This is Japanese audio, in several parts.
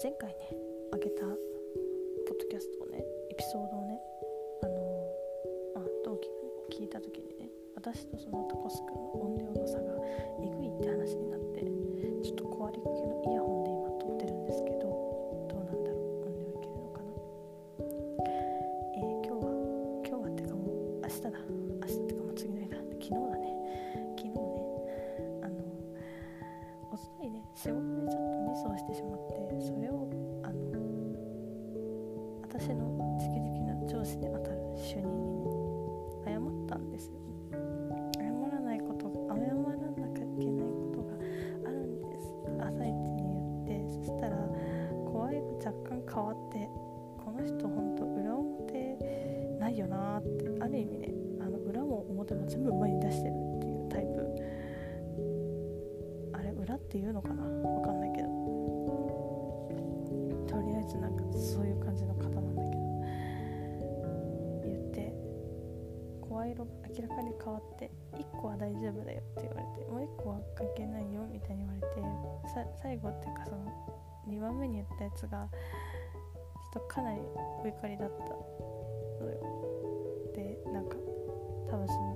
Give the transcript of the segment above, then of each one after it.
前回ねあげたポッドキャストをねエピソードをねあのまあ同期がね聞いた時にね私とそのタコスくんの音量の差がえぐいって話になってちょっと壊れかけのイヤホンで今撮ってるんですけどどうなんだろう音量いけるのかな？えー、今日は今日はってかもう明日だ。明日ってかもう次の日だ。昨日だね。昨日ねあのおとといね仕事でちょっとミスをしてしまってそれをあの私の直々な上司にあたる主任にね謝ったんですよ。謝らないことが謝らなきゃいけないことがあるんです。朝一に言ってそしたら声が若干変わってこの人ほんと裏表ないよなってある意味ねあの裏も表も全部前に出してるっていうタイプ。あれ裏っていうのかな？とりあえずなんかそういう感じの方なんだけど。言って声色が明らかに変わって1個は大丈夫だよって言われてもう1個は関係ないよみたいに言われて最後っていうかその2番目に言ったやつがちょっとかなりお怒りだったのよ。でなんか多分その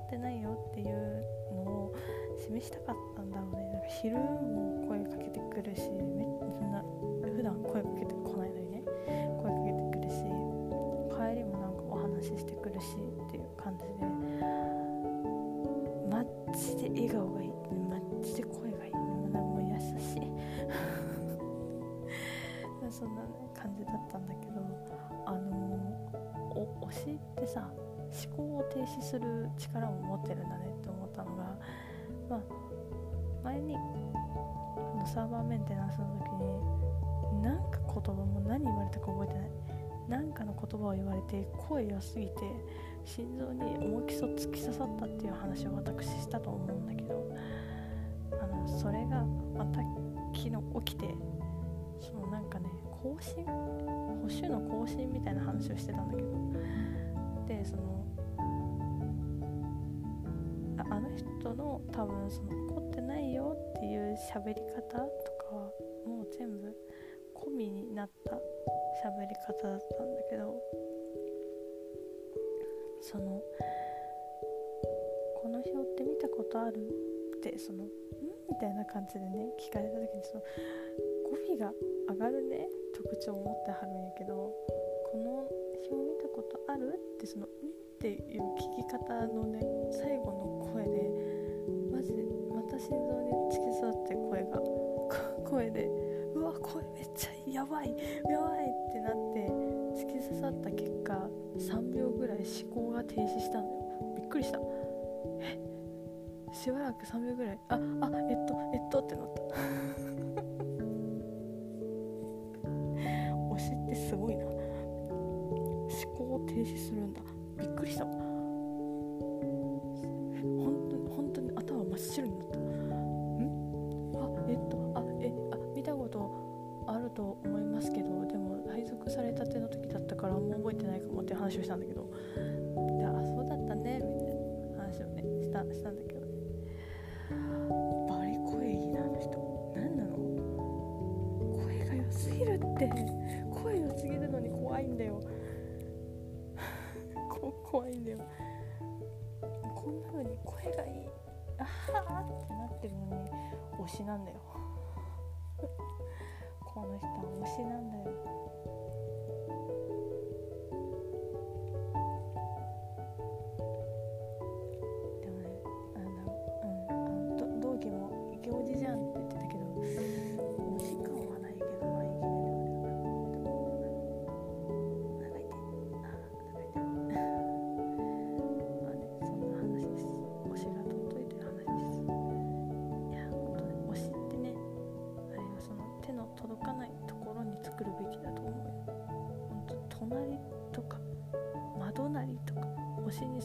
ずってないよっていうのを示したかったんだろうね。なんか昼も声かけてくるしめそんな普段声かけてこないのにね。声かけてくるし帰りもなんかお話ししてくるしっていう感じでマジで笑顔がいい。マジで声がいい。もう優しい。そんな、ね、感じだったんだけどあのお推しってさ思考を停止する力を持ってるんだねって思ったのがまあ前にのサーバーメンテナンスの時になんか言葉も何言われたか覚えてない。なんかの言葉を言われて声良すぎて心臓に重きそ突き刺さったっていう話を私したと思うんだけどあのそれがまた昨日起きてそのなんかね更新？保守の更新みたいな話をしてたんだけどでそのああの人の多分その怒ってないよっていう喋り方とかはもう全部込みになった喋り方だったんだけどその「この表って見たことある?」ってその「ん?」みたいな感じでね聞かれた時にその語尾が上がるね特徴を持ってはるんやけどことあるってその「ん?」っていう聞き方のね最後の声でマジでまた心臓に突き刺さって声が 声でうわ声めっちゃやばいやばいってなって突き刺さった結果3秒ぐらい思考が停止したのよ。びっくりした。え？しばらく3秒ぐらい。ああえっとえっとってなった。推しってすごいな。停止するんだ。びっくりした。本当に本当に頭真っ白になった。ん？あえっとあえあ見たことあると思いますけどでも配属されたての時だったからもう覚えてないかもって話をしたんだけど。であそうだったねみたいな話をねしたしたんだけどね。バリ声いいなあの人。何なの？声が良すぎるって。こんな風に声がいい。あはーってなってるのに推しなんだよ。この人は推しなんだよ。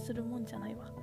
するもんじゃないわ。